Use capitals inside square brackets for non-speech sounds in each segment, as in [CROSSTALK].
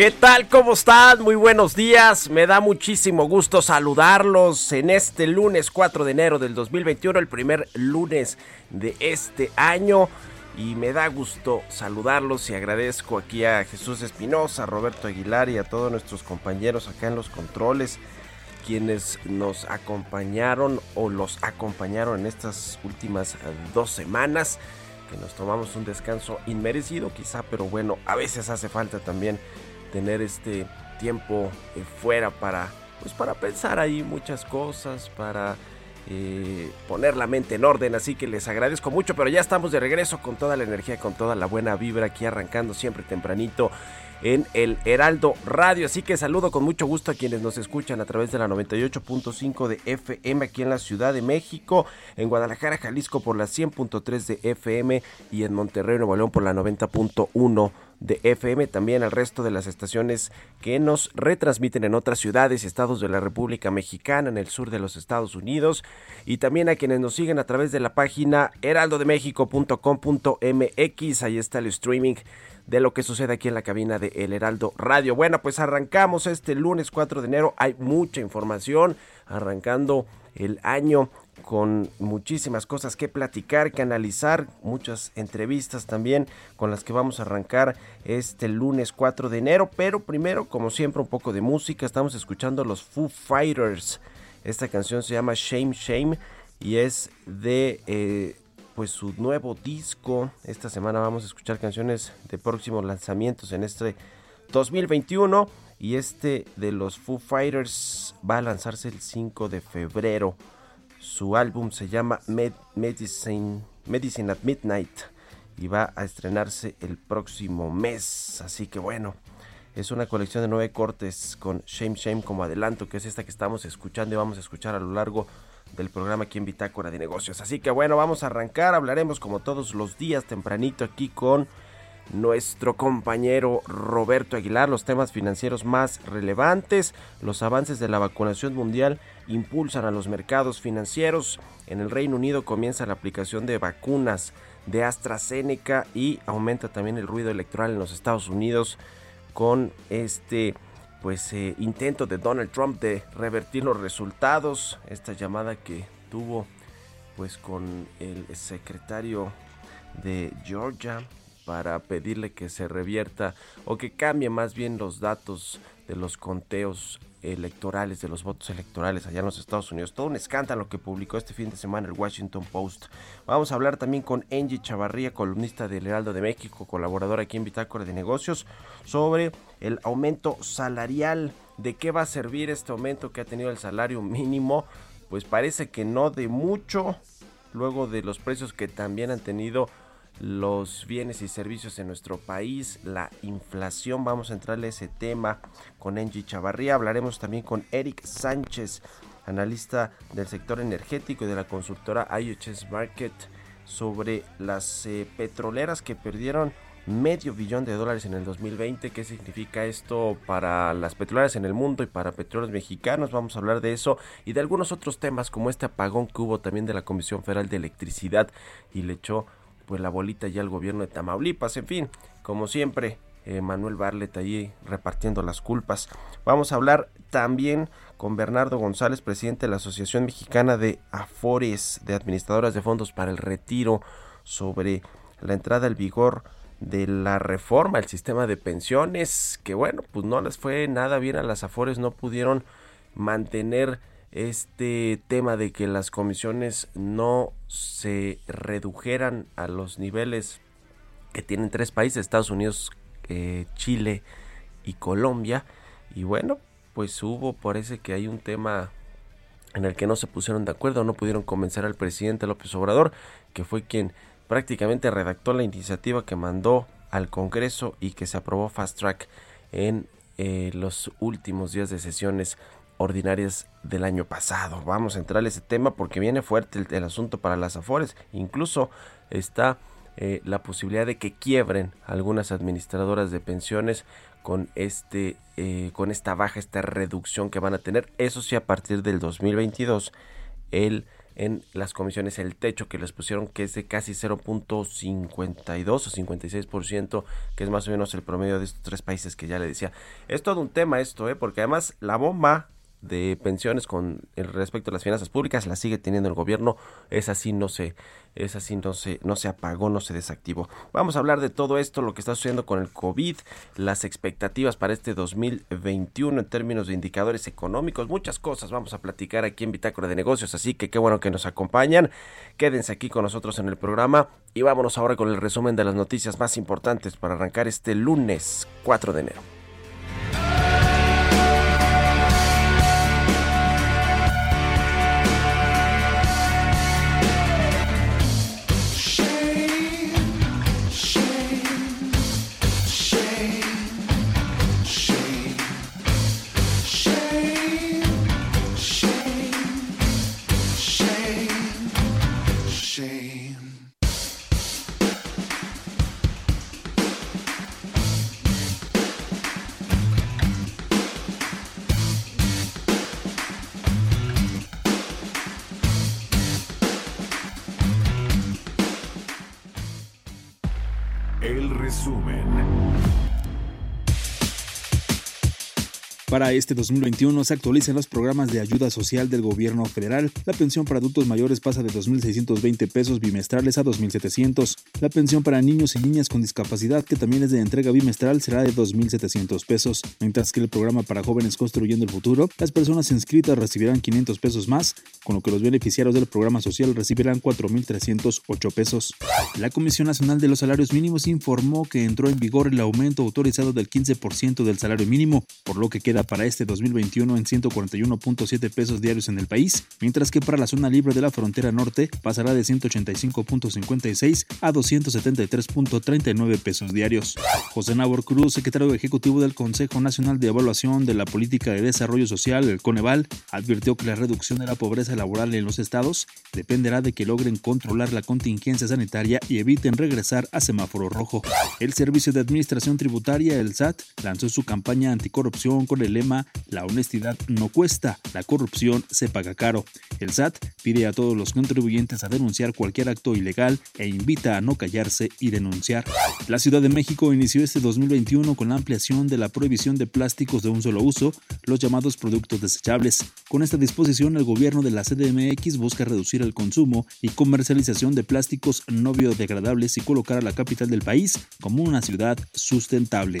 ¿Qué tal? ¿Cómo están? Muy buenos días. Me da muchísimo gusto saludarlos en este lunes 4 de enero del 2021, el primer lunes de este año. Y me da gusto saludarlos y agradezco aquí a Jesús Espinosa, Roberto Aguilar y a todos nuestros compañeros acá en los controles, quienes nos acompañaron o los acompañaron en estas últimas dos semanas que nos tomamos un descanso inmerecido quizá, pero bueno, a veces hace falta también tener este tiempo eh, fuera para pues para pensar ahí muchas cosas para eh, poner la mente en orden así que les agradezco mucho pero ya estamos de regreso con toda la energía con toda la buena vibra aquí arrancando siempre tempranito en el Heraldo Radio. Así que saludo con mucho gusto a quienes nos escuchan a través de la 98.5 de FM aquí en la Ciudad de México, en Guadalajara, Jalisco por la 100.3 de FM y en Monterrey, Nuevo León por la 90.1 de FM, también al resto de las estaciones que nos retransmiten en otras ciudades y estados de la República Mexicana, en el sur de los Estados Unidos, y también a quienes nos siguen a través de la página heraldodemexico.com.mx, ahí está el streaming de lo que sucede aquí en la cabina de El Heraldo Radio. Bueno, pues arrancamos este lunes 4 de enero, hay mucha información, arrancando el año con muchísimas cosas que platicar, que analizar, muchas entrevistas también con las que vamos a arrancar este lunes 4 de enero, pero primero, como siempre, un poco de música, estamos escuchando los Foo Fighters, esta canción se llama Shame Shame y es de... Eh, pues su nuevo disco. Esta semana vamos a escuchar canciones de próximos lanzamientos en este 2021 y este de los Foo Fighters va a lanzarse el 5 de febrero. Su álbum se llama Medicine, Medicine at Midnight y va a estrenarse el próximo mes. Así que bueno, es una colección de nueve cortes con Shame Shame como adelanto, que es esta que estamos escuchando y vamos a escuchar a lo largo del programa aquí en Bitácora de Negocios. Así que bueno, vamos a arrancar. Hablaremos como todos los días tempranito aquí con nuestro compañero Roberto Aguilar, los temas financieros más relevantes, los avances de la vacunación mundial impulsan a los mercados financieros. En el Reino Unido comienza la aplicación de vacunas de AstraZeneca y aumenta también el ruido electoral en los Estados Unidos con este pues eh, intento de Donald Trump de revertir los resultados, esta llamada que tuvo pues con el secretario de Georgia para pedirle que se revierta o que cambie más bien los datos de los conteos electorales, de los votos electorales allá en los Estados Unidos. Todo un escándalo que publicó este fin de semana el Washington Post. Vamos a hablar también con Angie Chavarría, columnista del Heraldo de México, colaboradora aquí en Bitácora de Negocios, sobre el aumento salarial. ¿De qué va a servir este aumento que ha tenido el salario mínimo? Pues parece que no de mucho, luego de los precios que también han tenido los bienes y servicios en nuestro país, la inflación. Vamos a entrarle a ese tema con Angie Chavarría. Hablaremos también con Eric Sánchez, analista del sector energético y de la consultora IHS Market, sobre las eh, petroleras que perdieron medio billón de dólares en el 2020. ¿Qué significa esto para las petroleras en el mundo y para petróleos mexicanos? Vamos a hablar de eso y de algunos otros temas como este apagón que hubo también de la Comisión Federal de Electricidad y le echó pues la bolita ya al gobierno de Tamaulipas. En fin, como siempre, eh, Manuel Barlet ahí repartiendo las culpas. Vamos a hablar también con Bernardo González, presidente de la Asociación Mexicana de Afores, de Administradoras de Fondos para el Retiro, sobre la entrada al vigor de la reforma al sistema de pensiones, que bueno, pues no les fue nada bien a las Afores, no pudieron mantener este tema de que las comisiones no se redujeran a los niveles que tienen tres países, Estados Unidos, eh, Chile y Colombia. Y bueno, pues hubo, parece que hay un tema en el que no se pusieron de acuerdo, no pudieron convencer al presidente López Obrador, que fue quien prácticamente redactó la iniciativa que mandó al Congreso y que se aprobó fast track en eh, los últimos días de sesiones ordinarias del año pasado. Vamos a entrar a ese tema porque viene fuerte el, asunto para las Afores. Incluso está eh, la posibilidad de que quiebren algunas administradoras de pensiones con este eh, con esta baja, esta reducción que van a tener. Eso sí, a partir del 2022, el en las comisiones el techo que les pusieron que es de casi 0.52 o 56% que es más o menos el promedio de estos tres países que ya le decía es todo un tema esto ¿eh? porque además la bomba de pensiones con respecto a las finanzas públicas la sigue teniendo el gobierno es así no se es así no se no se apagó no se desactivó. Vamos a hablar de todo esto lo que está sucediendo con el covid las expectativas para este 2021 en términos de indicadores económicos muchas cosas vamos a platicar aquí en Bitácora de Negocios así que qué bueno que nos acompañan. Quédense aquí con nosotros en el programa y vámonos ahora con el resumen de las noticias más importantes para arrancar este lunes 4 de enero El resumen. Para este 2021 se actualizan los programas de ayuda social del gobierno federal. La pensión para adultos mayores pasa de 2.620 pesos bimestrales a 2.700. La pensión para niños y niñas con discapacidad, que también es de entrega bimestral, será de 2.700 pesos. Mientras que el programa para jóvenes construyendo el futuro, las personas inscritas recibirán 500 pesos más, con lo que los beneficiarios del programa social recibirán 4.308 pesos. La Comisión Nacional de los Salarios Mínimos informó que entró en vigor el aumento autorizado del 15% del salario mínimo, por lo que queda para este 2021 en 141.7 pesos diarios en el país, mientras que para la zona libre de la frontera norte pasará de 185.56 a 273.39 pesos diarios. José Nabor Cruz, secretario ejecutivo del Consejo Nacional de Evaluación de la Política de Desarrollo Social, el Coneval, advirtió que la reducción de la pobreza laboral en los estados dependerá de que logren controlar la contingencia sanitaria y eviten regresar a semáforo rojo. El Servicio de Administración Tributaria, el SAT, lanzó su campaña anticorrupción con el lema La honestidad no cuesta, la corrupción se paga caro. El SAT pide a todos los contribuyentes a denunciar cualquier acto ilegal e invita a no callarse y denunciar. La Ciudad de México inició este 2021 con la ampliación de la prohibición de plásticos de un solo uso, los llamados productos desechables. Con esta disposición, el gobierno de la CDMX busca reducir el consumo y comercialización de plásticos no biodegradables y colocar a la capital del país como una ciudad sustentable.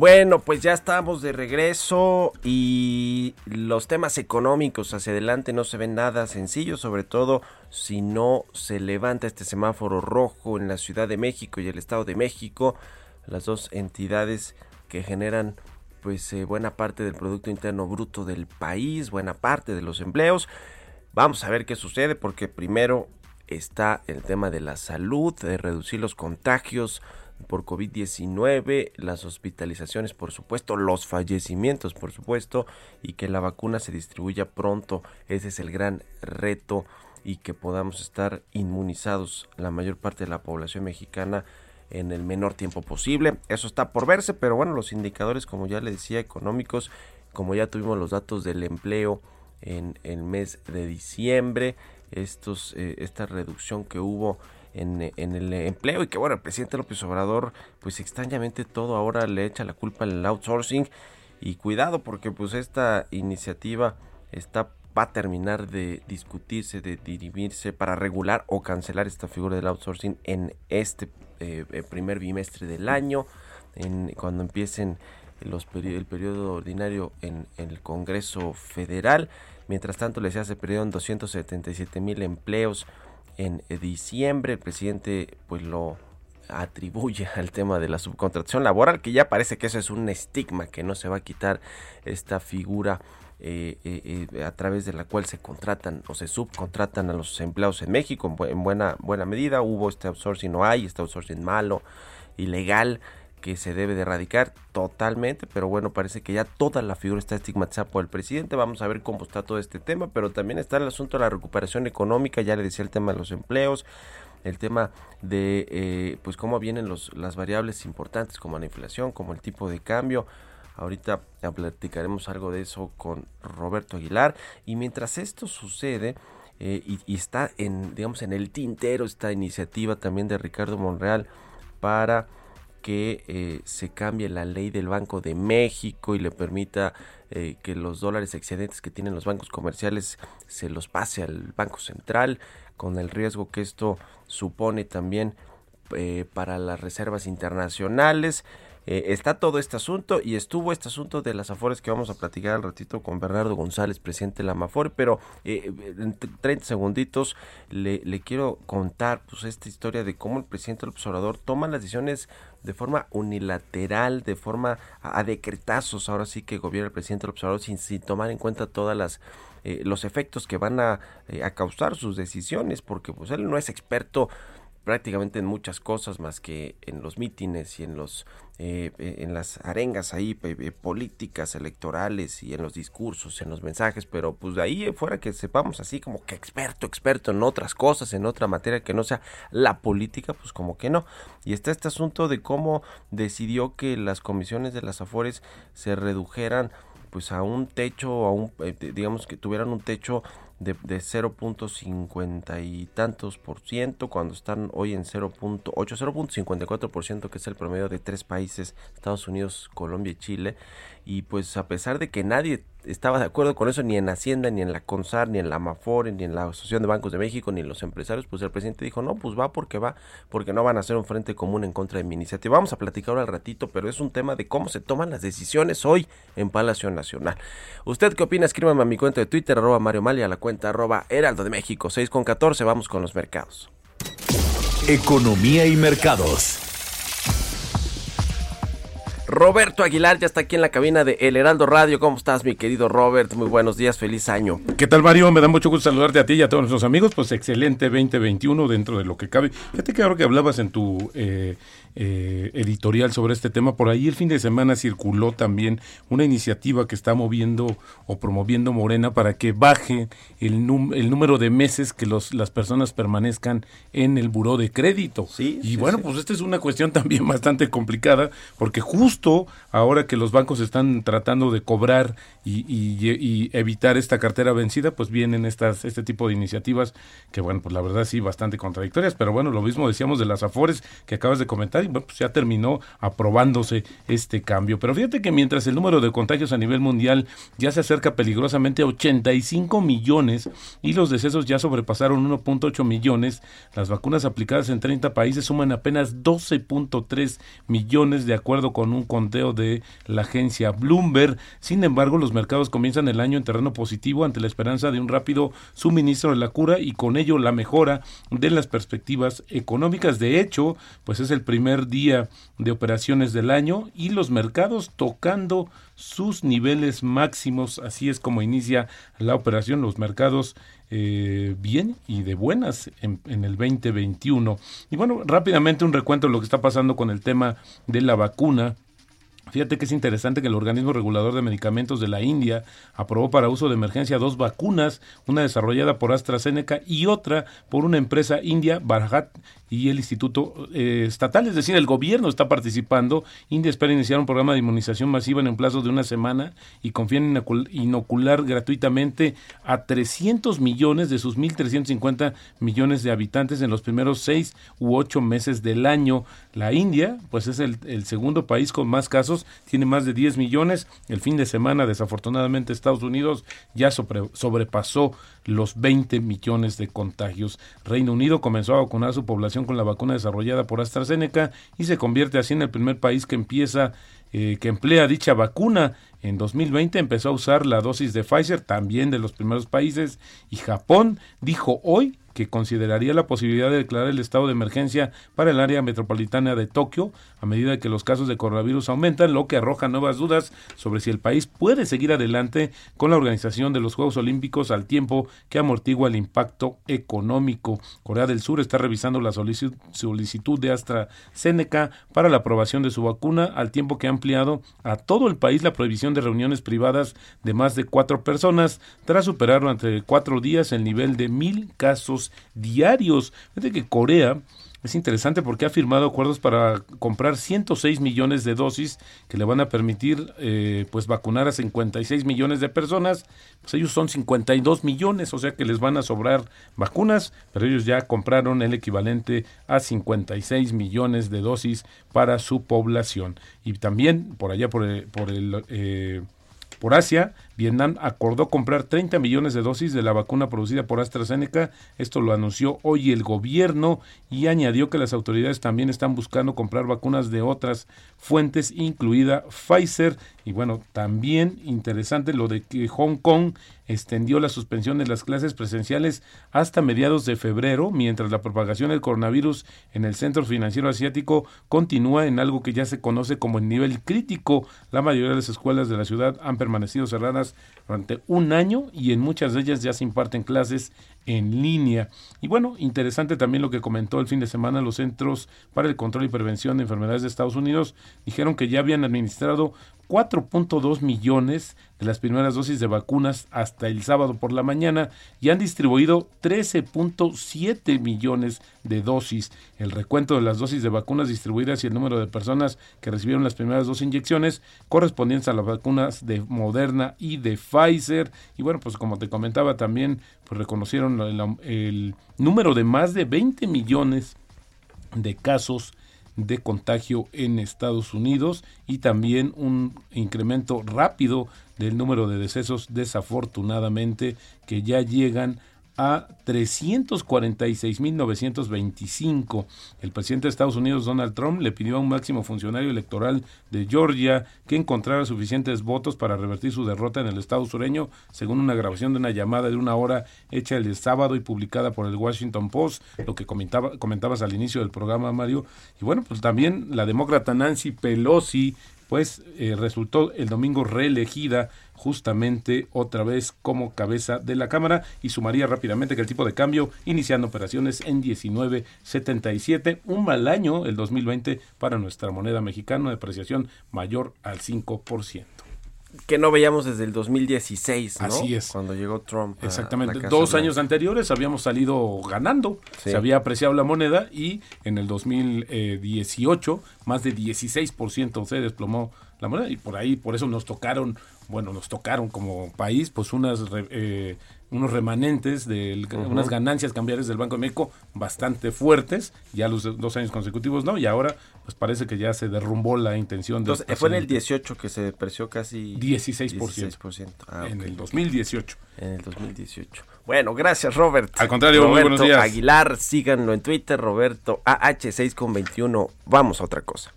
Bueno, pues ya estamos de regreso y los temas económicos hacia adelante no se ven nada sencillos, sobre todo si no se levanta este semáforo rojo en la Ciudad de México y el Estado de México, las dos entidades que generan pues eh, buena parte del producto interno bruto del país, buena parte de los empleos. Vamos a ver qué sucede porque primero está el tema de la salud, de reducir los contagios, por COVID-19, las hospitalizaciones, por supuesto, los fallecimientos, por supuesto, y que la vacuna se distribuya pronto. Ese es el gran reto y que podamos estar inmunizados la mayor parte de la población mexicana en el menor tiempo posible. Eso está por verse, pero bueno, los indicadores, como ya le decía, económicos, como ya tuvimos los datos del empleo en el mes de diciembre, estos, eh, esta reducción que hubo en, el empleo y que bueno, el presidente López Obrador pues extrañamente todo ahora le echa la culpa al outsourcing y cuidado porque pues esta iniciativa está va a terminar de discutirse, de dirimirse para regular o cancelar esta figura del outsourcing en este eh, eh, primer bimestre del año, en, cuando empiecen los el periodo ordinario en, el Congreso Federal. Mientras tanto, les hace periodo en 277 mil empleos en diciembre. El presidente pues lo atribuye [LAUGHS] al tema de la subcontratación laboral, que ya parece que eso es un estigma que no se va a quitar esta figura eh, eh, eh, a través de la cual se contratan o se subcontratan a los empleados en México en, buena, buena medida. Hubo este outsourcing, no hay, este outsourcing malo, ilegal que se debe de erradicar totalmente, pero bueno, parece que ya toda la figura está estigmatizada por el presidente. Vamos a ver cómo está todo este tema, pero también está el asunto de la recuperación económica, ya le decía el tema de los empleos, el tema de eh, pues cómo vienen los, las variables importantes como la inflación, como el tipo de cambio. Ahorita platicaremos algo de eso con Roberto Aguilar. Y mientras esto sucede, eh, y, y, está en, digamos, en el tintero esta iniciativa también de Ricardo Monreal para que eh, se cambie la ley del Banco de México y le permita eh, que los dólares excedentes que tienen los bancos comerciales se los pase al Banco Central, con el riesgo que esto supone también eh, para las reservas internacionales. Eh, está todo este asunto y estuvo este asunto de las Afores que vamos a platicar al ratito con Bernardo González, presidente de la Amafore, pero eh, en 30 segunditos le, quiero contar pues esta historia de cómo el presidente del observador toma las decisiones de forma unilateral, de forma a, decretazos, ahora sí que gobierna el presidente del observador sin, sin tomar en cuenta todas las eh, los efectos que van a, a causar sus decisiones, porque pues él no es experto prácticamente en muchas cosas más que en los mítines y en los eh, eh, en las arengas ahí políticas electorales y en los discursos en los mensajes pero pues de ahí fuera que sepamos así como que experto experto en otras cosas en otra materia que no sea la política pues como que no. Y está este asunto de cómo decidió que las comisiones de las afores se redujeran pues a un techo a un eh, digamos que tuvieran un techo de, de 0.50 y tantos por ciento cuando están hoy en 0.8, 0.54 por ciento que es el promedio de tres países, Estados Unidos, Colombia y Chile. Y pues a pesar de que nadie estaba de acuerdo con eso, ni en Hacienda, ni en la CONSAR, ni en la AMAFORE, ni en la Asociación de Bancos de México, ni en los empresarios, pues el presidente dijo, no, pues va porque va, porque no van a hacer un frente común en contra de mi iniciativa. Vamos a platicar ahora al ratito, pero es un tema de cómo se toman las decisiones hoy en Palacio Nacional. ¿Usted qué opina? Escríbame a mi cuenta de Twitter, arroba Mario Mali, a la cuenta arroba Heraldo de México, 6 con 14, vamos con los mercados. Economía y mercados. Roberto Aguilar ya está aquí en la cabina de El Heraldo Radio. ¿Cómo estás, mi querido Robert? Muy buenos días, feliz año. ¿Qué tal, Mario? Me da mucho gusto saludarte a ti y a todos nuestros amigos. Pues excelente 2021 dentro de lo que cabe. Fíjate que ahora que hablabas en tu eh, eh, editorial sobre este tema. Por ahí el fin de semana circuló también una iniciativa que está moviendo o promoviendo Morena para que baje el, el número de meses que los, las personas permanezcan en el buró de crédito. y bueno, pues esta es una cuestión también [LAUGHS] bastante complicada porque justo ahora que los bancos están tratando de cobrar y, y, evitar esta cartera vencida, pues vienen estas, este tipo de iniciativas que bueno, pues la verdad sí, bastante contradictorias, pero bueno, lo mismo decíamos de las Afores que acabas de comentar y bueno, pues ya terminó aprobándose este cambio. Pero fíjate que mientras el número de contagios a nivel mundial ya se acerca peligrosamente a 85 millones y los decesos ya sobrepasaron 1.8 millones, las vacunas aplicadas en 30 países suman apenas 12.3 millones de acuerdo con un conteo de la agencia Bloomberg. Sin embargo, los mercados comienzan el año en terreno positivo ante la esperanza de un rápido suministro de la cura y con ello la mejora de las perspectivas económicas. De hecho, pues es el primer día de operaciones del año y los mercados tocando sus niveles máximos. Así es como inicia la operación. Los mercados eh, bien y de buenas en, en, el 2021. Y bueno, rápidamente un recuento de lo que está pasando con el tema de la vacuna. Fíjate que es interesante que el organismo regulador de medicamentos de la India aprobó para uso de emergencia dos vacunas, una desarrollada por AstraZeneca y otra por una empresa india, Bharat y el Instituto eh, Estatal, es decir, el gobierno está participando. India espera iniciar un programa de inmunización masiva en un plazo de una semana y confía en inocular gratuitamente a 300 millones de sus 1.350 millones de habitantes en los primeros seis u ocho meses del año. La India, pues es el, el segundo país con más casos, tiene más de 10 millones. El fin de semana, desafortunadamente, Estados Unidos ya sobre, sobrepasó los 20 millones de contagios. Reino Unido comenzó a vacunar a su población con la vacuna desarrollada por AstraZeneca y se convierte así en el primer país que empieza eh, que emplea dicha vacuna. En 2020 empezó a usar la dosis de Pfizer, también de los primeros países, y Japón dijo hoy que consideraría la posibilidad de declarar el estado de emergencia para el área metropolitana de Tokio a medida que los casos de coronavirus aumentan, lo que arroja nuevas dudas sobre si el país puede seguir adelante con la organización de los Juegos Olímpicos al tiempo que amortigua el impacto económico. Corea del Sur está revisando la solicitud de AstraZeneca para la aprobación de su vacuna al tiempo que ha ampliado a todo el país la prohibición de reuniones privadas de más de cuatro personas tras superar durante cuatro días el nivel de mil casos diarios. Fíjate que Corea es interesante porque ha firmado acuerdos para comprar 106 millones de dosis que le van a permitir eh, pues vacunar a 56 millones de personas. Pues ellos son 52 millones, o sea que les van a sobrar vacunas, pero ellos ya compraron el equivalente a 56 millones de dosis para su población. Y también por allá por el, por el eh, por Asia, Vietnam acordó comprar 30 millones de dosis de la vacuna producida por AstraZeneca. Esto lo anunció hoy el gobierno y añadió que las autoridades también están buscando comprar vacunas de otras fuentes, incluida Pfizer. Y bueno, también interesante lo de que Hong Kong extendió la suspensión de las clases presenciales hasta mediados de febrero, mientras la propagación del coronavirus en el centro financiero asiático continúa en algo que ya se conoce como el nivel crítico. La mayoría de las escuelas de la ciudad han permanecido cerradas durante un año y en muchas de ellas ya se imparten clases en línea. Y bueno, interesante también lo que comentó el fin de semana los Centros para el Control y Prevención de Enfermedades de Estados Unidos. Dijeron que ya habían administrado 4.2 millones de las primeras dosis de vacunas hasta el sábado por la mañana y han distribuido 13.7 millones de dosis. El recuento de las dosis de vacunas distribuidas y el número de personas que recibieron las primeras dos inyecciones correspondientes a las vacunas de Moderna y de Pfizer. Y bueno, pues como te comentaba también, pues reconocieron el, el número de más de 20 millones de casos de contagio en Estados Unidos y también un incremento rápido del número de decesos desafortunadamente que ya llegan a 346.925. El presidente de Estados Unidos, Donald Trump, le pidió a un máximo funcionario electoral de Georgia que encontrara suficientes votos para revertir su derrota en el estado sureño, según una grabación de una llamada de una hora hecha el sábado y publicada por el Washington Post, lo que comentaba, comentabas al inicio del programa, Mario. Y bueno, pues también la demócrata Nancy Pelosi, pues eh, resultó el domingo reelegida justamente otra vez como cabeza de la Cámara y sumaría rápidamente que el tipo de cambio iniciando operaciones en 19.77, un mal año el 2020 para nuestra moneda mexicana, depreciación mayor al 5% que no veíamos desde el 2016, ¿no? Así es. Cuando llegó Trump. Exactamente. Dos años anteriores habíamos salido ganando, se había apreciado la moneda y en el 2018 más de 16% se desplomó la moneda y por ahí, por eso nos tocaron, bueno, nos tocaron como país pues unas eh, unos remanentes de unas ganancias cambiarias del Banco de México bastante fuertes, ya los dos años consecutivos no, y ahora pues parece que ya se derrumbó la intención de... Entonces, fue en el 18 que se depreció casi... 16%. 16%. Ah, en el 2018. En el 2018. Bueno, gracias Robert. Al contrario, muy buenos días. Aguilar, síganlo en Twitter, Roberto AH6 con 21. Vamos a otra cosa.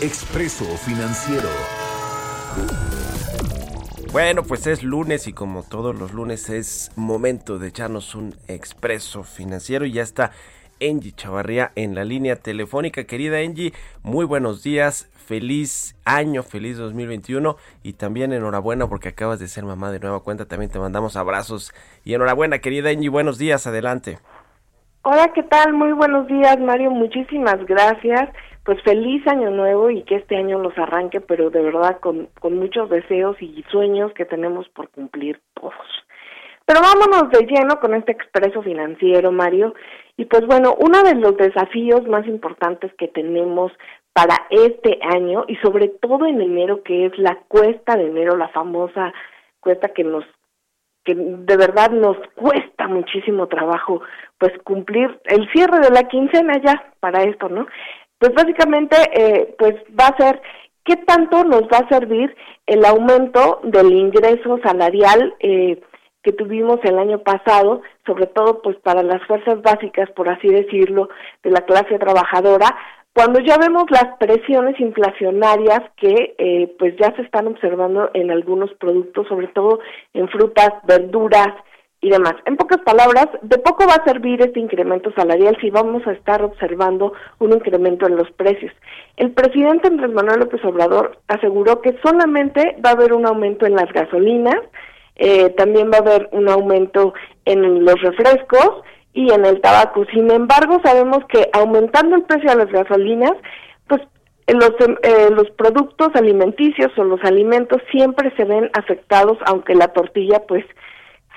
Expreso Financiero. Bueno, pues es lunes y como todos los lunes es momento de echarnos un expreso financiero y ya está Angie Chavarría en la línea telefónica. Querida Angie, muy buenos días, feliz año, feliz 2021 y también enhorabuena porque acabas de ser mamá de nueva cuenta. También te mandamos abrazos y enhorabuena, querida Angie, buenos días, adelante. Hola, ¿qué tal? Muy buenos días, Mario, muchísimas gracias pues feliz año nuevo y que este año los arranque, pero de verdad con, con muchos deseos y sueños que tenemos por cumplir todos. Pero vámonos de lleno con este expreso financiero, Mario. Y pues bueno, uno de los desafíos más importantes que tenemos para este año y sobre todo en enero, que es la cuesta de enero, la famosa cuesta que nos que de verdad nos cuesta muchísimo trabajo pues cumplir el cierre de la quincena ya para esto, ¿no? Pues básicamente, eh, pues va a ser qué tanto nos va a servir el aumento del ingreso salarial eh, que tuvimos el año pasado, sobre todo pues para las fuerzas básicas, por así decirlo, de la clase trabajadora, cuando ya vemos las presiones inflacionarias que eh, pues ya se están observando en algunos productos, sobre todo en frutas, verduras, y demás. En pocas palabras, de poco va a servir este incremento salarial si vamos a estar observando un incremento en los precios. El presidente Andrés Manuel López Obrador aseguró que solamente va a haber un aumento en las gasolinas, eh, también va a haber un aumento en los refrescos y en el tabaco. Sin embargo, sabemos que aumentando el precio de las gasolinas, pues los, eh, los productos alimenticios o los alimentos siempre se ven afectados, aunque la tortilla pues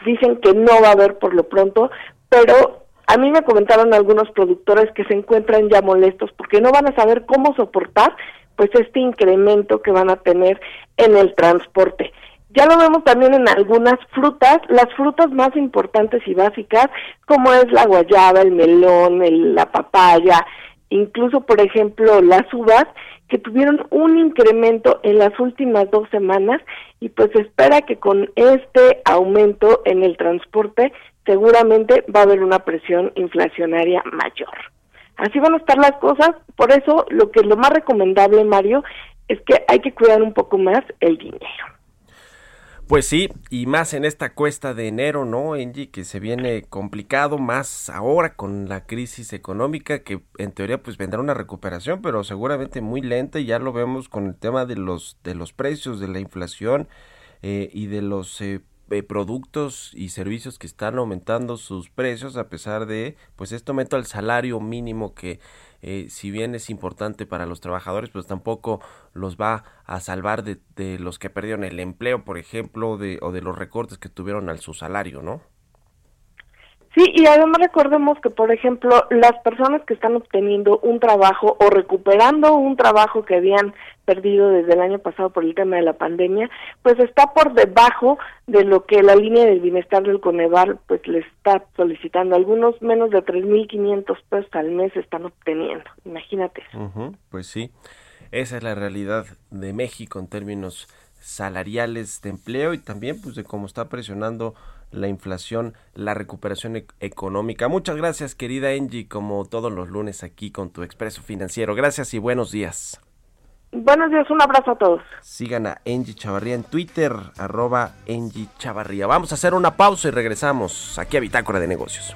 dicen que no va a haber por lo pronto, pero a mí me comentaron algunos productores que se encuentran ya molestos porque no van a saber cómo soportar pues este incremento que van a tener en el transporte. Ya lo vemos también en algunas frutas, las frutas más importantes y básicas, como es la guayaba, el melón, la papaya, incluso por ejemplo las uvas, que tuvieron un incremento en las últimas dos semanas y pues se espera que con este aumento en el transporte seguramente va a haber una presión inflacionaria mayor. Así van a estar las cosas, por eso lo que es lo más recomendable, Mario, es que hay que cuidar un poco más el dinero. Pues sí, y más en esta cuesta de enero, ¿no, Angie? Que se viene complicado, más ahora con la crisis económica, que en teoría pues vendrá una recuperación, pero seguramente muy lenta, y ya lo vemos con el tema de los, de los precios, de la inflación eh, y de los eh, eh, productos y servicios que están aumentando sus precios a pesar de pues este aumento al salario mínimo que eh, si bien es importante para los trabajadores, pues tampoco los va a salvar de, de los que perdieron el empleo, por ejemplo, de, o de los recortes que tuvieron al su salario, ¿no? Sí, y además recordemos que, por ejemplo, las personas que están obteniendo un trabajo o recuperando un trabajo que habían perdido desde el año pasado por el tema de la pandemia, pues está por debajo de lo que la línea del bienestar del Coneval pues le está solicitando. Algunos menos de 3.500 pesos al mes están obteniendo, imagínate. pues sí, esa es la realidad de México en términos salariales de empleo y también pues de cómo está presionando la inflación, la recuperación e-, económica. Muchas gracias, querida Angie, como todos los lunes aquí con tu Expreso Financiero. Gracias y buenos días. Buenos días, un abrazo a todos. Sigan a Angie Chavarría en Twitter, arroba Angie Chavarría. Vamos a hacer una pausa y regresamos aquí a Bitácora de Negocios.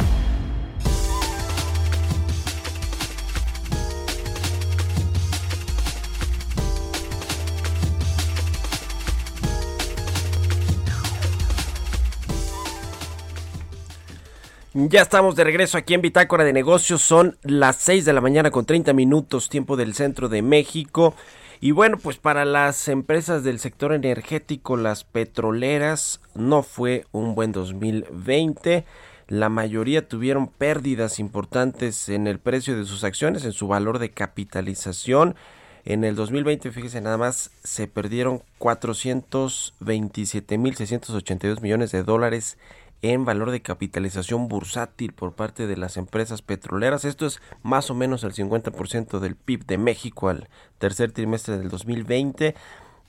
Ya estamos de regreso aquí en Bitácora de Negocios. Son las 6 de la mañana con 30 minutos, tiempo del centro de México. Y bueno, pues para las empresas del sector energético, las petroleras, no fue un buen 2020. La mayoría tuvieron pérdidas importantes en el precio de sus acciones, en su valor de capitalización. En el 2020, fíjese nada más, se perdieron 427.682 millones de dólares en valor de capitalización bursátil por parte de las empresas petroleras. Esto es más o menos el 50% del PIB de México al tercer trimestre del 2020.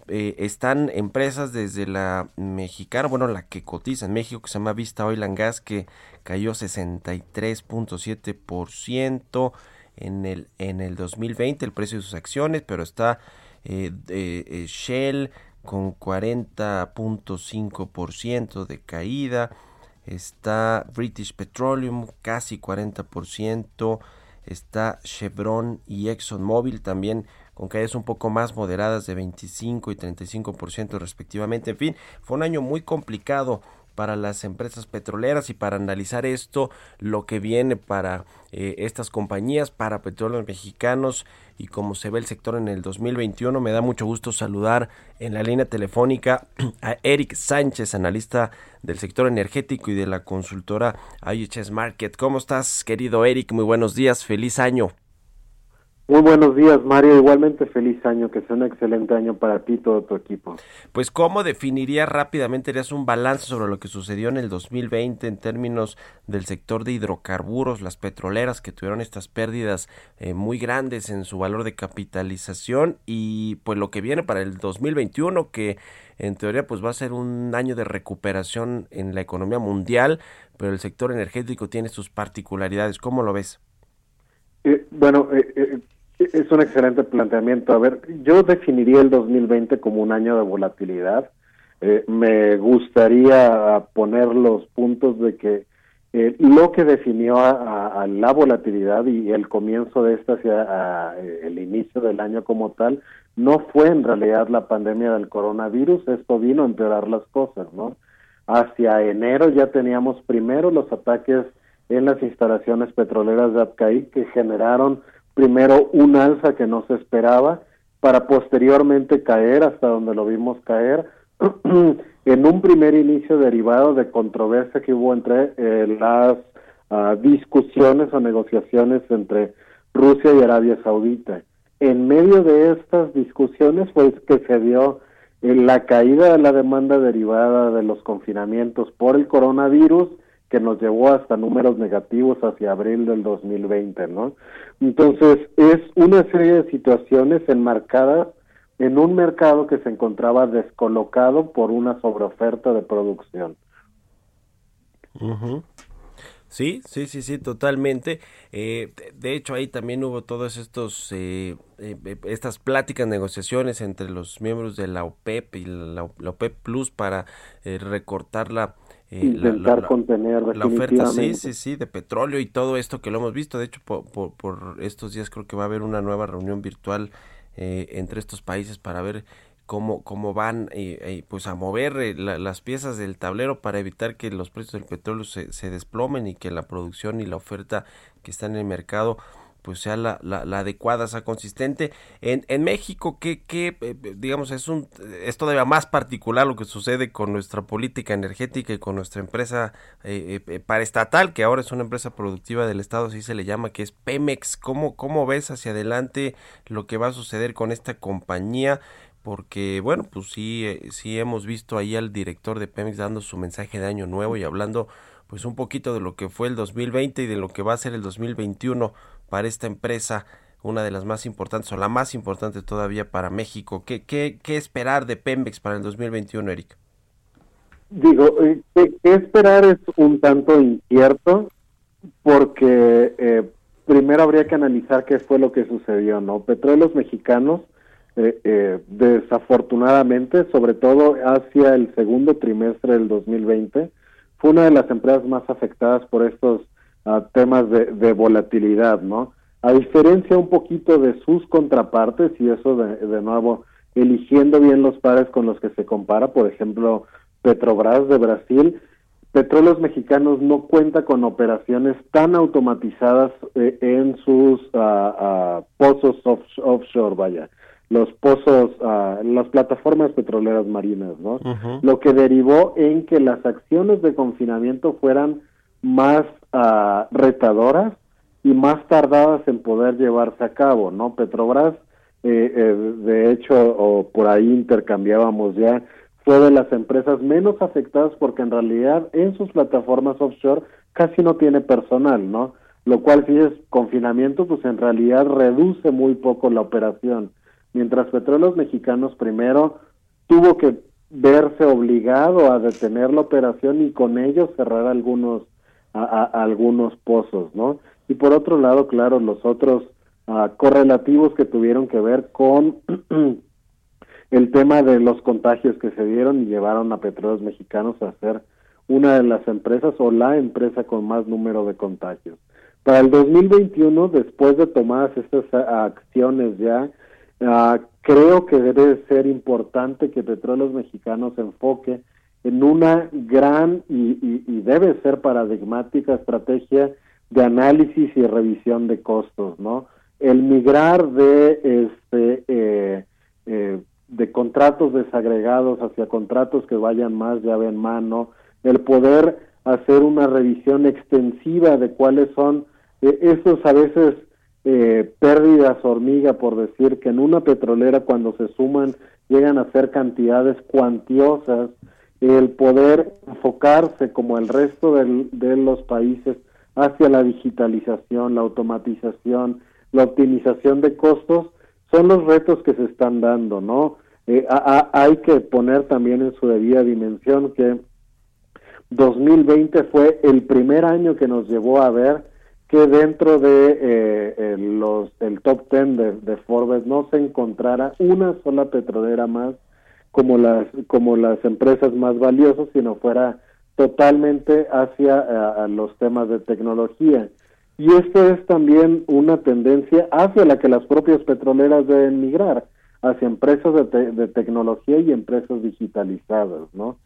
Eh, están empresas desde la mexicana, bueno, la que cotiza en México, que se llama Vista Oil and Gas, que cayó 63.7% en el, en el 2020, el precio de sus acciones, pero está eh, eh, Shell con 40.5% de caída, está British Petroleum casi 40%, está Chevron y ExxonMobil también con caídas un poco más moderadas de 25 y 35% respectivamente. En fin, fue un año muy complicado para las empresas petroleras y para analizar esto, lo que viene para eh, estas compañías, para petróleos mexicanos y cómo se ve el sector en el 2021. Me da mucho gusto saludar en la línea telefónica [CLEARS THROAT] a Eric Sánchez, analista del sector energético y de la consultora IHS Market. ¿Cómo estás, querido Eric? Muy buenos días, feliz año. Muy buenos días, Mario. Igualmente feliz año, que sea un excelente año para ti y todo tu equipo. Pues, ¿cómo definirías rápidamente, harías un balance sobre lo que sucedió en el 2020 en términos del sector de hidrocarburos, las petroleras que tuvieron estas pérdidas eh, muy grandes en su valor de capitalización y pues lo que viene para el 2021 que en teoría pues va a ser un año de recuperación en la economía mundial, pero el sector energético tiene sus particularidades. ¿Cómo lo ves? Eh, bueno, eh, eh es un excelente planteamiento. A ver, yo definiría el 2020 como un año de volatilidad. Eh, me gustaría poner los puntos de que eh, lo que definió a, la volatilidad y el comienzo de esta hacia el inicio del año como tal no fue en realidad la pandemia del coronavirus, esto vino a empeorar las cosas, ¿no? Hacia enero ya teníamos primero los ataques en las instalaciones petroleras de Abcaí que generaron primero un alza que no se esperaba para posteriormente caer hasta donde lo vimos caer [CLEARS THROAT] en un primer inicio derivado de controversia que hubo entre eh, las ah, discusiones o negociaciones entre Rusia y Arabia Saudita. En medio de estas discusiones fue que se dio eh, la caída de la demanda derivada de los confinamientos por el coronavirus que nos llevó hasta números negativos hacia abril del 2020, ¿no? Entonces, es una serie de situaciones enmarcadas en un mercado que se encontraba descolocado por una sobreoferta de producción. Sí, sí, sí, sí, totalmente. Eh, de hecho, ahí también hubo todas estos, eh, eh, estas pláticas, negociaciones entre los miembros de la OPEP y la, la OPEP Plus para recortar la, eh, intentar contener la oferta sí sí sí de petróleo y todo esto que lo hemos visto. De hecho por, por, estos días creo que va a haber una nueva reunión virtual eh, entre estos países para ver cómo cómo van eh, pues a mover las piezas del tablero para evitar que los precios del petróleo se, se desplomen y que la producción y la oferta que está en el mercado pues sea la, la, adecuada, sea consistente. En, en México, ¿qué, qué eh, digamos, es, un, es todavía más particular lo que sucede con nuestra política energética y con nuestra empresa eh, eh, paraestatal, que ahora es una empresa productiva del Estado, así se le llama, que es Pemex. ¿Cómo, ¿Cómo ves hacia adelante lo que va a suceder con esta compañía? porque bueno, pues sí, sí hemos visto ahí al director de Pemex dando su mensaje de año nuevo y hablando pues un poquito de lo que fue el 2020 y de lo que va a ser el 2021 para esta empresa, una de las más importantes o la más importante todavía para México. ¿Qué, qué, qué esperar de Pemex para el 2021, Eric? Digo, eh, ¿qué, esperar es un tanto incierto. porque eh, primero habría que analizar qué fue lo que sucedió, ¿no? Petróleos Mexicanos, eh, eh, desafortunadamente, sobre todo hacia el segundo trimestre del 2020, fue una de las empresas más afectadas por estos ah, temas de, de, volatilidad, ¿no? A diferencia un poquito de sus contrapartes, y eso de, de nuevo, eligiendo bien los pares con los que se compara, por ejemplo, Petrobras de Brasil, Petróleos Mexicanos no cuenta con operaciones tan automatizadas eh, en sus uh, uh, pozos off offshore, vaya, los pozos, uh, las plataformas petroleras marinas, ¿no? -huh. Lo que derivó en que las acciones de confinamiento fueran más retadoras y más tardadas en poder llevarse a cabo, ¿no? Petrobras, eh, eh, de hecho, o por ahí intercambiábamos ya fue de las empresas menos afectadas porque en realidad en sus plataformas offshore casi no tiene personal, ¿no? Lo cual si es confinamiento, pues en realidad reduce muy poco la operación. Mientras Petróleos Mexicanos primero tuvo que verse obligado a detener la operación y con ello cerrar algunos a, a, algunos pozos, ¿no? Y por otro lado, claro, los otros uh, correlativos que tuvieron que ver con [CLEARS THROAT] el tema de los contagios que se dieron y llevaron a Petróleos Mexicanos a ser una de las empresas o la empresa con más número de contagios. Para el 2021, después de tomadas estas acciones ya, uh, creo que debe ser importante que Petróleos Mexicanos enfoque en una gran y, debe ser paradigmática estrategia de análisis y revisión de costos, ¿no? El migrar de este eh, eh, de contratos desagregados hacia contratos que vayan más llave en mano, el poder hacer una revisión extensiva de cuáles son eh, estos a veces eh, pérdidas hormiga, por decir que en una petrolera cuando se suman llegan a ser cantidades cuantiosas, el poder enfocarse como el resto del, de los países hacia la digitalización, la automatización, la optimización de costos, son los retos que se están dando, ¿no? Eh, hay que poner también en su debida dimensión que 2020 fue el primer año que nos llevó a ver que dentro de eh, los el top 10 de, de, Forbes no se encontrara una sola petrolera más como las como las empresas más valiosas sino fuera totalmente hacia a, a los temas de tecnología y esto es también una tendencia hacia la que las propias petroleras deben migrar hacia empresas de, te de tecnología y empresas digitalizadas, ¿no?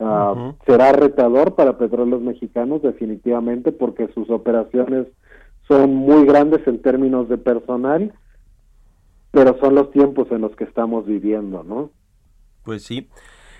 Uh, uh -huh. Será retador para petróleos mexicanos definitivamente porque sus operaciones son muy grandes en términos de personal, pero son los tiempos en los que estamos viviendo, ¿no? Pues sí.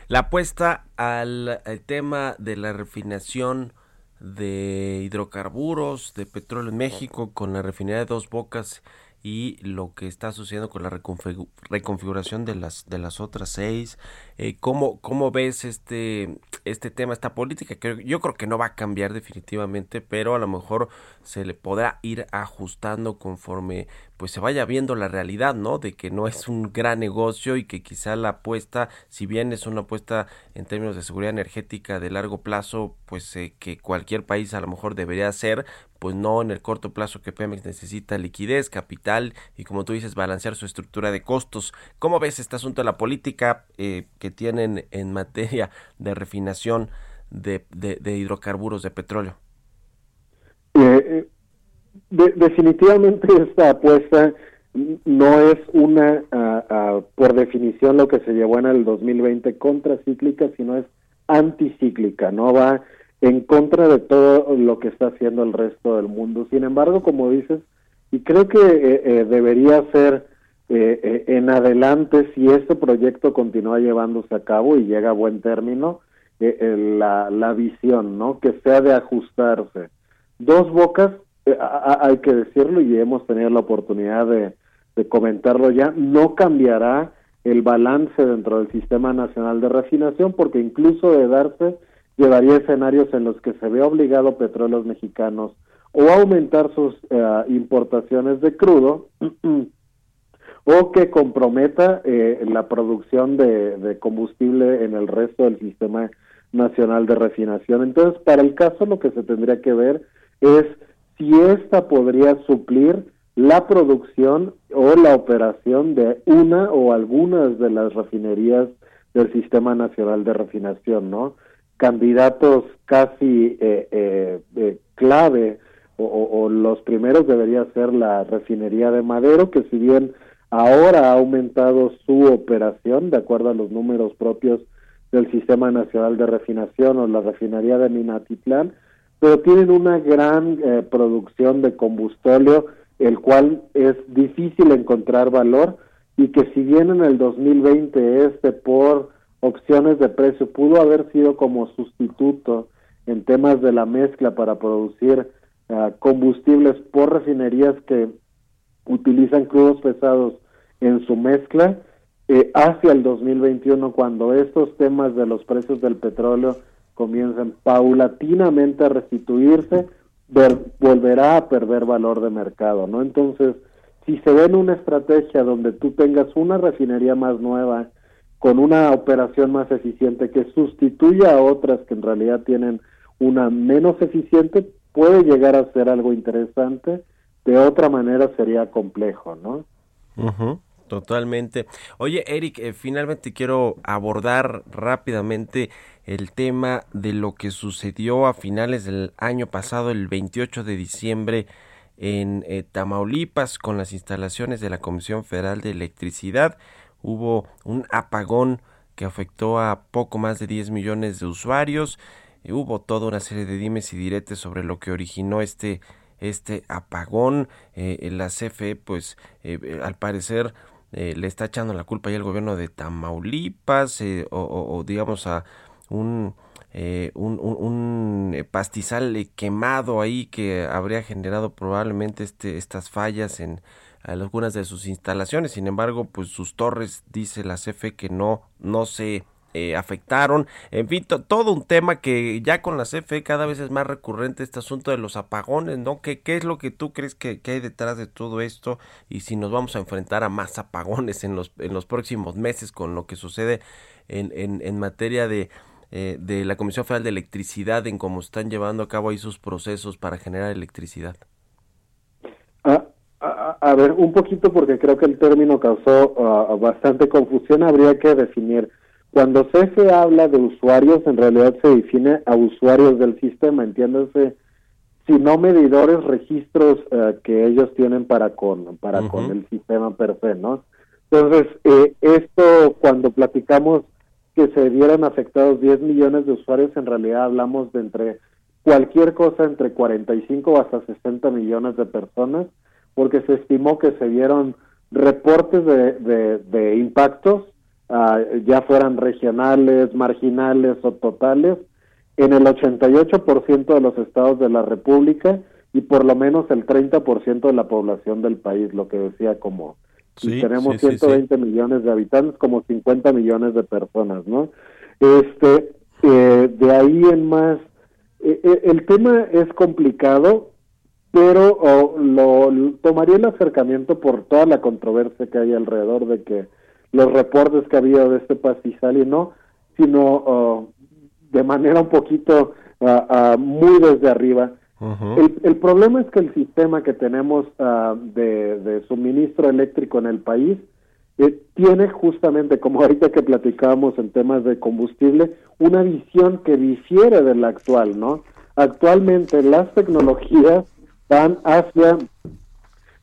La apuesta al, al tema de la refinación de hidrocarburos, de petróleo en México, con la refinería de Dos Bocas y lo que está sucediendo con la reconfiguración de las de las otras seis eh, cómo cómo ves este este tema esta política que yo creo que no va a cambiar definitivamente pero a lo mejor se le podrá ir ajustando conforme pues se vaya viendo la realidad no de que no es un gran negocio y que quizá la apuesta si bien es una apuesta en términos de seguridad energética de largo plazo pues eh, que cualquier país a lo mejor debería hacer pues no en el corto plazo que Pemex necesita liquidez, capital y como tú dices, balancear su estructura de costos. ¿Cómo ves este asunto de la política eh, que tienen en materia de refinación de, de, hidrocarburos, de petróleo? Eh, de, definitivamente esta apuesta no es una, por definición, lo que se llevó en el 2020 contracíclica, sino es anticíclica, no va en contra de todo lo que está haciendo el resto del mundo. Sin embargo, como dices, y creo que eh, eh, debería ser eh, eh en adelante, si este proyecto continúa llevándose a cabo y llega a buen término, eh, la, la visión, ¿no? Que sea de ajustarse. Dos bocas, hay que decirlo y hemos tenido la oportunidad de, comentarlo ya, no cambiará el balance dentro del Sistema Nacional de Refinación porque incluso de darse llevaría escenarios en los que se ve obligado petróleos mexicanos o aumentar sus uh, importaciones de crudo [CLEARS THROAT] o que comprometa eh, la producción de, combustible en el resto del sistema nacional de refinación. Entonces, para el caso lo que se tendría que ver es si esta podría suplir la producción o la operación de una o algunas de las refinerías del Sistema Nacional de Refinación, ¿no? Candidatos casi eh, eh, eh clave o, o, los primeros debería ser la refinería de Madero, que si bien ahora ha aumentado su operación de acuerdo a los números propios del Sistema Nacional de Refinación o la refinería de Minatitlán, pero tienen una gran eh, producción de combustóleo, el cual es difícil encontrar valor y que si bien en el 2020 este por opciones de precio pudo haber sido como sustituto en temas de la mezcla para producir uh, combustibles por refinerías que utilizan crudos pesados en su mezcla, eh, hacia el 2021, cuando estos temas de los precios del petróleo comienzan paulatinamente a restituirse, volverá a perder valor de mercado, ¿no? Entonces, si se ve en una estrategia donde tú tengas una refinería más nueva, con una operación más eficiente que sustituya a otras que en realidad tienen una menos eficiente, puede llegar a ser algo interesante. De otra manera sería complejo, ¿no? Totalmente. Oye, Eric, eh, finalmente quiero abordar rápidamente el tema de lo que sucedió a finales del año pasado, el 28 de diciembre, en eh, Tamaulipas, con las instalaciones de la Comisión Federal de Electricidad. Hubo un apagón que afectó a poco más de 10 millones de usuarios. Eh, hubo toda una serie de dimes y diretes sobre lo que originó este este apagón. la CFE, pues, al parecer eh, le está echando la culpa ya al gobierno de Tamaulipas eh, o, digamos a un, eh, un, un, pastizal quemado ahí que habría generado probablemente este, estas fallas en algunas de sus instalaciones. Sin embargo, pues sus torres, dice la CFE, que no, no se eh, afectaron. En fin, todo un tema que ya con la CFE cada vez es más recurrente este asunto de los apagones, ¿no? ¿Qué, qué es lo que tú crees que, hay detrás de todo esto? Y si nos vamos a enfrentar a más apagones en los, en los próximos meses con lo que sucede en, en, en materia de, eh, la Comisión Federal de Electricidad, en cómo están llevando a cabo ahí sus procesos para generar electricidad. Ah, a, ver, un poquito porque creo que el término causó ah, bastante confusión, habría que definir cuando CFE habla de usuarios, en realidad se define a usuarios del sistema, entiéndase, si no medidores, registros eh, que ellos tienen para con para con el sistema per se, ¿no? Entonces, eh, esto cuando platicamos que se vieron afectados 10 millones de usuarios, en realidad hablamos de entre cualquier cosa entre 45 hasta 60 millones de personas, porque se estimó que se vieron reportes de, de, de impactos Ah, ya fueran regionales, marginales o totales, en el 88% de los estados de la República y por lo menos el 30% de la población del país, lo que decía como si tenemos 120 millones de habitantes, como 50 millones de personas, ¿no? Este, eh, de ahí en más, eh, eh, el tema es complicado, pero lo tomaría el acercamiento por toda la controversia que hay alrededor de que los reportes que había de este pastizal y no, sino uh, de manera un poquito uh, uh, muy desde arriba. el, problema es que el sistema que tenemos de, suministro eléctrico en el país eh, tiene justamente, como ahorita que platicábamos en temas de combustible, una visión que difiere de la actual, ¿no? Actualmente las tecnologías van hacia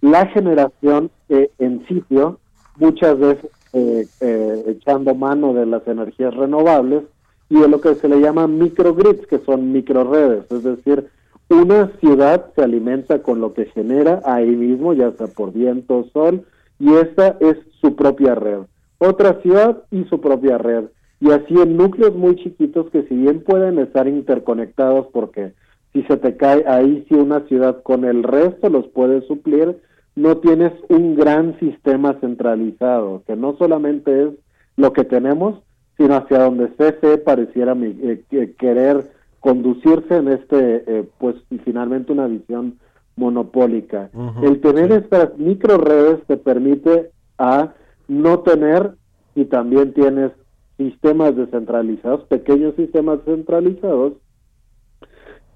la generación eh, en sitio, muchas veces eh, eh, echando mano de las energías renovables y de lo que se le llama microgrids, que son microredes, es decir, una ciudad se alimenta con lo que genera ahí mismo, ya sea por viento sol, y esta es su propia red. Otra ciudad y su propia red. Y así en núcleos muy chiquitos que si bien pueden estar interconectados porque si se te cae ahí si una ciudad con el resto los puede suplir, no tienes un gran sistema centralizado, que no solamente es lo que tenemos, sino hacia donde CFE pareciera eh, querer conducirse en este, eh, pues finalmente una visión monopólica. El tener estas micro redes te permite a no tener y también tienes sistemas descentralizados, pequeños sistemas centralizados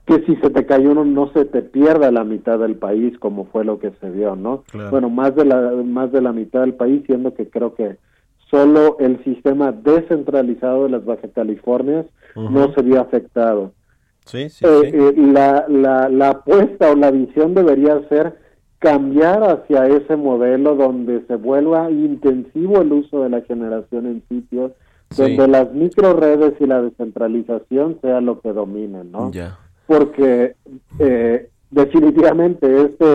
que si se te cayó uno no se te pierda la mitad del país como fue lo que se vio, ¿no? Bueno, más de la más de la mitad del país, siendo que creo que solo el sistema descentralizado de las Baja Californias no se vio afectado. Sí, sí, eh, eh, la, la, la apuesta o la visión debería ser cambiar hacia ese modelo donde se vuelva intensivo el uso de la generación en sitios donde las micro redes y la descentralización sea lo que dominen, ¿no? Ya. Porque eh, definitivamente este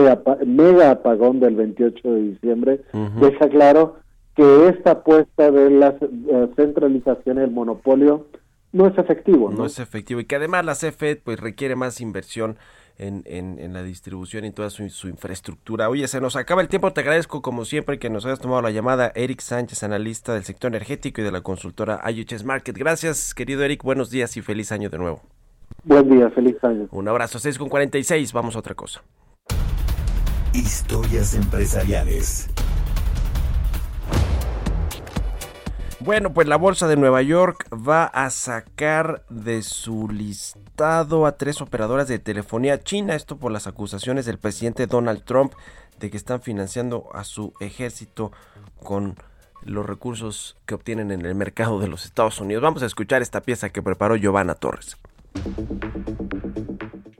mega apagón del 28 de diciembre deja claro que esta apuesta de la eh, centralización y el monopolio no es efectivo. No, es efectivo y que además la CFE pues requiere más inversión en, en, la distribución y toda su, infraestructura. Oye, se nos acaba el tiempo, te agradezco como siempre que nos hayas tomado la llamada. Eric Sánchez, analista del sector energético y de la consultora IHS Market. Gracias, querido Eric, buenos días y feliz año de nuevo. Buen día, feliz año. Un abrazo, 6 con 46, vamos a otra cosa. Historias empresariales. Bueno, pues la Bolsa de Nueva York va a sacar de su listado a tres operadoras de telefonía china, esto por las acusaciones del presidente Donald Trump de que están financiando a su ejército con los recursos que obtienen en el mercado de los Estados Unidos. Vamos a escuchar esta pieza que preparó Giovanna Torres.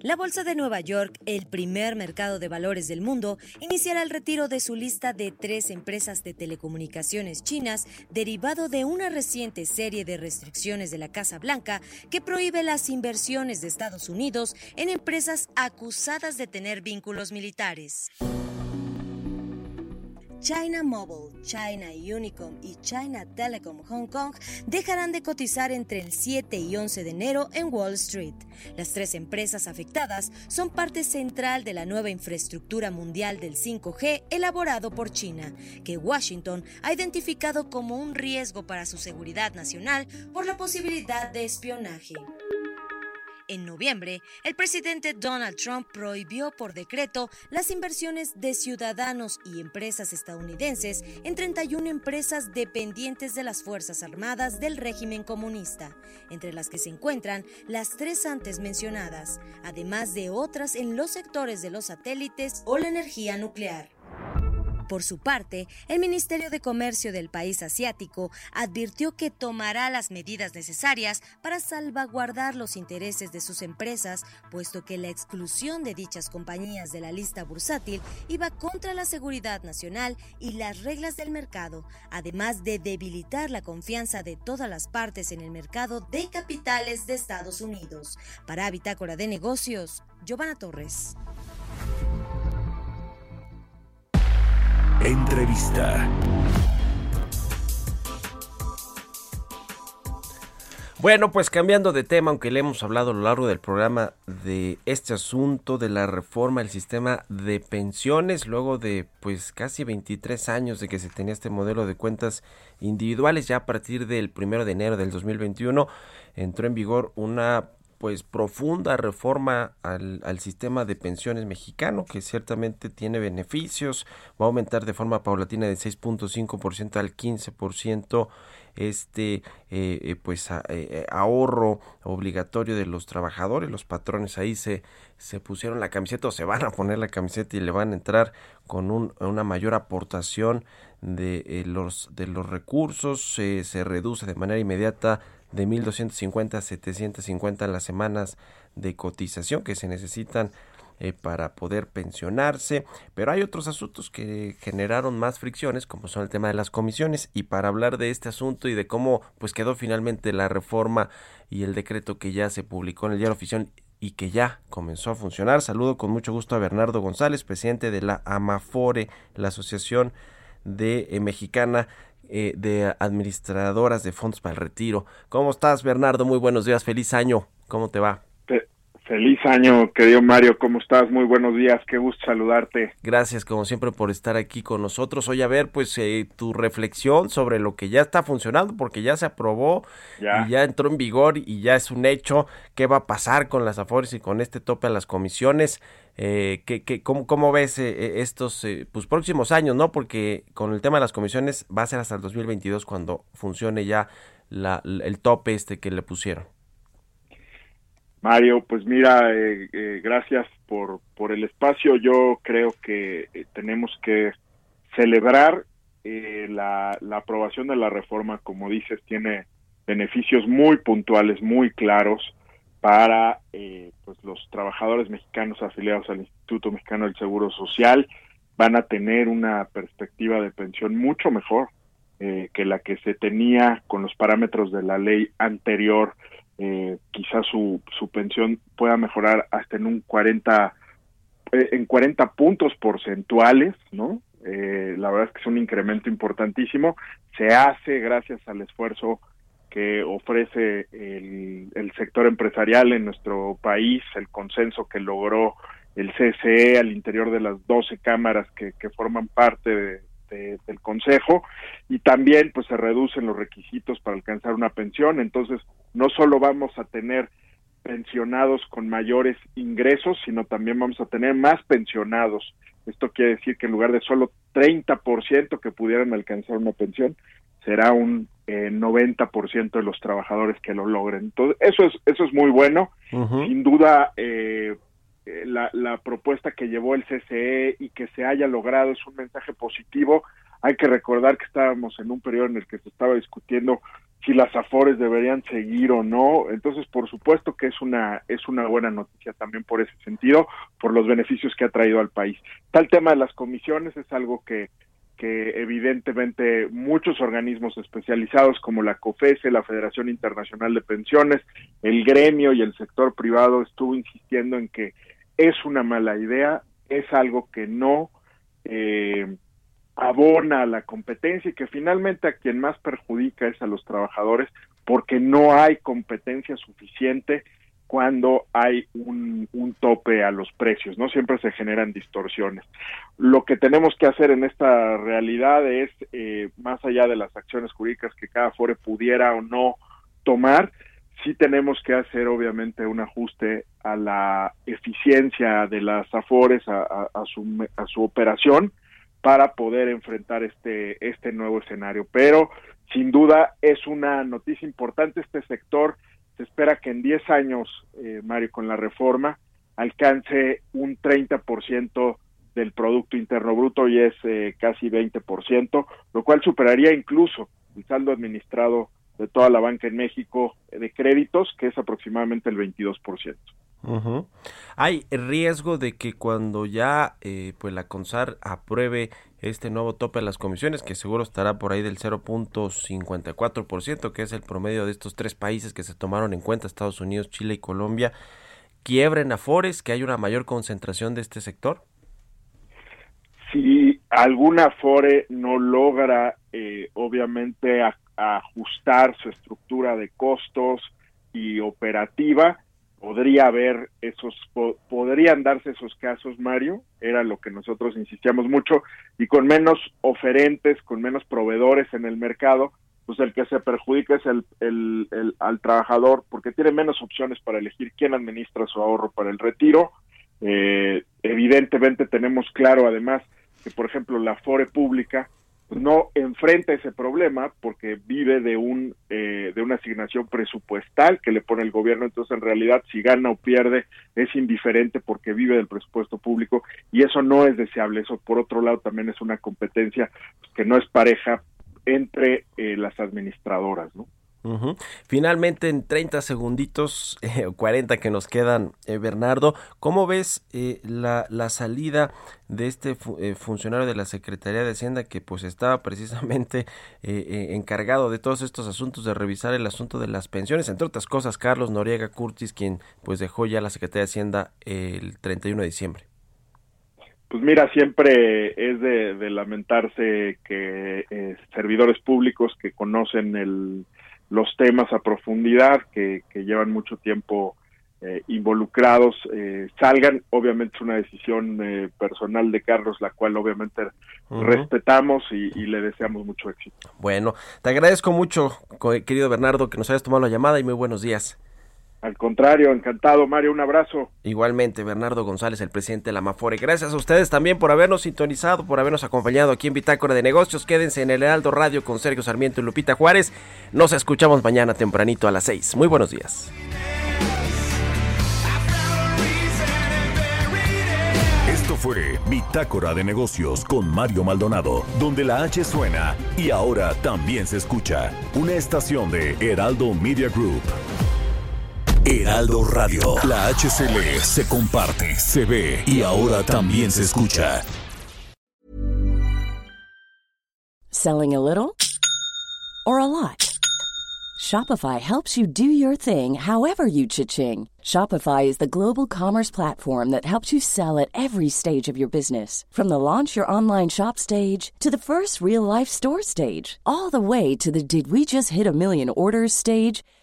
La Bolsa de Nueva York, el primer mercado de valores del mundo, iniciará el retiro de su lista de tres empresas de telecomunicaciones chinas derivado de una reciente serie de restricciones de la Casa Blanca que prohíbe las inversiones de Estados Unidos en empresas acusadas de tener vínculos militares. China Mobile, China Unicom y China Telecom Hong Kong dejarán de cotizar entre el 7 y 11 de enero en Wall Street. Las tres empresas afectadas son parte central de la nueva infraestructura mundial del 5G elaborado por China, que Washington ha identificado como un riesgo para su seguridad nacional por la posibilidad de espionaje. En noviembre, el presidente Donald Trump prohibió por decreto las inversiones de ciudadanos y empresas estadounidenses en 31 empresas dependientes de las Fuerzas Armadas del régimen comunista, entre las que se encuentran las tres antes mencionadas, además de otras en los sectores de los satélites o la energía nuclear. Por su parte, el Ministerio de Comercio del país asiático advirtió que tomará las medidas necesarias para salvaguardar los intereses de sus empresas, puesto que la exclusión de dichas compañías de la lista bursátil iba contra la seguridad nacional y las reglas del mercado, además de debilitar la confianza de todas las partes en el mercado de capitales de Estados Unidos. Para Bitácora de Negocios, Giovanna Torres. Entrevista. Bueno, pues cambiando de tema, aunque le hemos hablado a lo largo del programa de este asunto de la reforma del sistema de pensiones, luego de pues casi 23 años de que se tenía este modelo de cuentas individuales, ya a partir del primero de enero del 2021 entró en vigor una pues profunda reforma al, al, sistema de pensiones mexicano que ciertamente tiene beneficios va a aumentar de forma paulatina de 6.5% al 15% este eh, eh, pues eh, ahorro obligatorio de los trabajadores. Los patrones ahí se se pusieron la camiseta o se van a poner la camiseta y le van a entrar con un, una mayor aportación de los de los recursos. Se reduce de manera inmediata de 1.250 a 750 las semanas de cotización que se necesitan eh, para poder pensionarse, pero hay otros asuntos que generaron más fricciones, como son el tema de las comisiones, y para hablar de este asunto y de cómo pues quedó finalmente la reforma y el decreto que ya se publicó en el diario oficial y que ya comenzó a funcionar, saludo con mucho gusto a Bernardo González, presidente de la AMAFORE, la Asociación de eh, Mexicana eh, de administradoras de fondos para el retiro. ¿Cómo estás, Bernardo? Muy buenos días, feliz año. ¿Cómo te va? Feliz año, querido Mario, ¿cómo estás? Muy buenos días, qué gusto saludarte. Gracias, como siempre, por estar aquí con nosotros. Hoy a ver, pues, eh, tu reflexión sobre lo que ya está funcionando, porque ya se aprobó y ya entró en vigor y ya es un hecho. ¿Qué va a pasar con las AFORES y con este tope a las comisiones? Eh, ¿qué, cómo, cómo, ves eh, estos pues, próximos años, no? Porque con el tema de las comisiones va a ser hasta el 2022 cuando funcione ya la, el tope este que le pusieron. Mario, pues mira, eh, eh, gracias por, por el espacio. Yo creo que eh, tenemos que celebrar la, la aprobación de la reforma, como dices, tiene beneficios muy puntuales, muy claros para pues los trabajadores mexicanos afiliados al Instituto Mexicano del Seguro Social. Van a tener una perspectiva de pensión mucho mejor que la que se tenía con los parámetros de la ley anterior eh, quizás su, su pensión pueda mejorar hasta en un 40 eh, en 40 puntos porcentuales, ¿no? Eh, la verdad es que es un incremento importantísimo. Se hace gracias al esfuerzo que ofrece el, el sector empresarial en nuestro país, el consenso que logró el CCE al interior de las 12 cámaras que, que forman parte de, del Consejo y también pues se reducen los requisitos para alcanzar una pensión, entonces no solo vamos a tener pensionados con mayores ingresos, sino también vamos a tener más pensionados. Esto quiere decir que en lugar de solo 30% que pudieran alcanzar una pensión, será un eh, 90% de los trabajadores que lo logren. Entonces, eso es eso es muy bueno. Sin duda eh, eh, la, la, propuesta que llevó el CCE y que se haya logrado es un mensaje positivo. Hay que recordar que estábamos en un periodo en el que se estaba discutiendo si las afores deberían seguir o no. Entonces, por supuesto que es una es una buena noticia también por ese sentido, por los beneficios que ha traído al país. Tal tema de las comisiones es algo que que evidentemente muchos organismos especializados como la COFESE, la Federación Internacional de Pensiones, el gremio y el sector privado estuvo insistiendo en que es una mala idea, es algo que no eh, abona a la competencia y que finalmente a quien más perjudica es a los trabajadores porque no hay competencia suficiente cuando hay un, un, tope a los precios, ¿no? Siempre se generan distorsiones. Lo que tenemos que hacer en esta realidad es, eh, más allá de las acciones jurídicas que cada FORE pudiera o no tomar, sí tenemos que hacer obviamente un ajuste a la eficiencia de las AFORES, a, a, a, su, a su operación, para poder enfrentar este, este nuevo escenario. Pero sin duda es una noticia importante este sector se espera que en 10 años, eh, Mario, con la reforma, alcance un 30% del Producto Interno Bruto y es eh, casi 20%, lo cual superaría incluso el saldo administrado de toda la banca en México de créditos, que es aproximadamente el 22%. Uh Hay riesgo de que cuando ya eh, pues la CONSAR apruebe este nuevo tope de las comisiones, que seguro estará por ahí del 0.54%, que es el promedio de estos tres países que se tomaron en cuenta, Estados Unidos, Chile y Colombia, quiebren afores, que hay una mayor concentración de este sector? Si alguna afore no logra, eh, obviamente, a, ajustar su estructura de costos y operativa, podría haber esos, po podrían darse esos casos, Mario, era lo que nosotros insistíamos mucho, y con menos oferentes, con menos proveedores en el mercado, pues el que se perjudica es el, el, el, al trabajador, porque tiene menos opciones para elegir quién administra su ahorro para el retiro. Eh, evidentemente tenemos claro, además, que por ejemplo la FORE pública, no enfrenta ese problema porque vive de un eh, de una asignación presupuestal que le pone el gobierno. Entonces en realidad si gana o pierde es indiferente porque vive del presupuesto público y eso no es deseable. Eso por otro lado también es una competencia que no es pareja entre eh, las administradoras no Finalmente, en 30 segunditos, [LAUGHS] eh, 40 que nos quedan, eh, Bernardo, ¿cómo ves eh, la, la, salida de este eh, funcionario de la Secretaría de Hacienda que pues estaba precisamente [LAUGHS] eh, encargado de todos estos asuntos, de revisar el asunto de las pensiones, entre otras cosas, Carlos Noriega Curtis, quien pues dejó ya la Secretaría de Hacienda el 31 de diciembre? Pues mira, siempre es de, lamentarse que eh, servidores públicos que conocen el, los temas a profundidad, que, que llevan mucho tiempo eh, involucrados, eh, salgan. Obviamente es una decisión eh, personal de Carlos, la cual obviamente uh -huh. respetamos y, y, le deseamos mucho éxito. Bueno, te agradezco mucho, querido Bernardo, que nos hayas tomado la llamada y muy buenos días. Al contrario, encantado, Mario, un abrazo. Igualmente, Bernardo González, el presidente de la Mafore. Gracias a ustedes también por habernos sintonizado, por habernos acompañado aquí en Bitácora de Negocios. Quédense en el Heraldo Radio con Sergio Sarmiento y Lupita Juárez. Nos escuchamos mañana tempranito a las seis. Muy buenos días. Esto fue Bitácora de Negocios con Mario Maldonado, donde la H suena y ahora también se escucha una estación de Heraldo Media Group. Heraldo Radio, la HCL se comparte, se ve y ahora también se escucha. Selling a little or a lot? Shopify helps you do your thing however you cha-ching. Shopify is the global commerce platform that helps you sell at every stage of your business. From the launch your online shop stage to the first real life store stage, all the way to the did we just hit a million orders stage.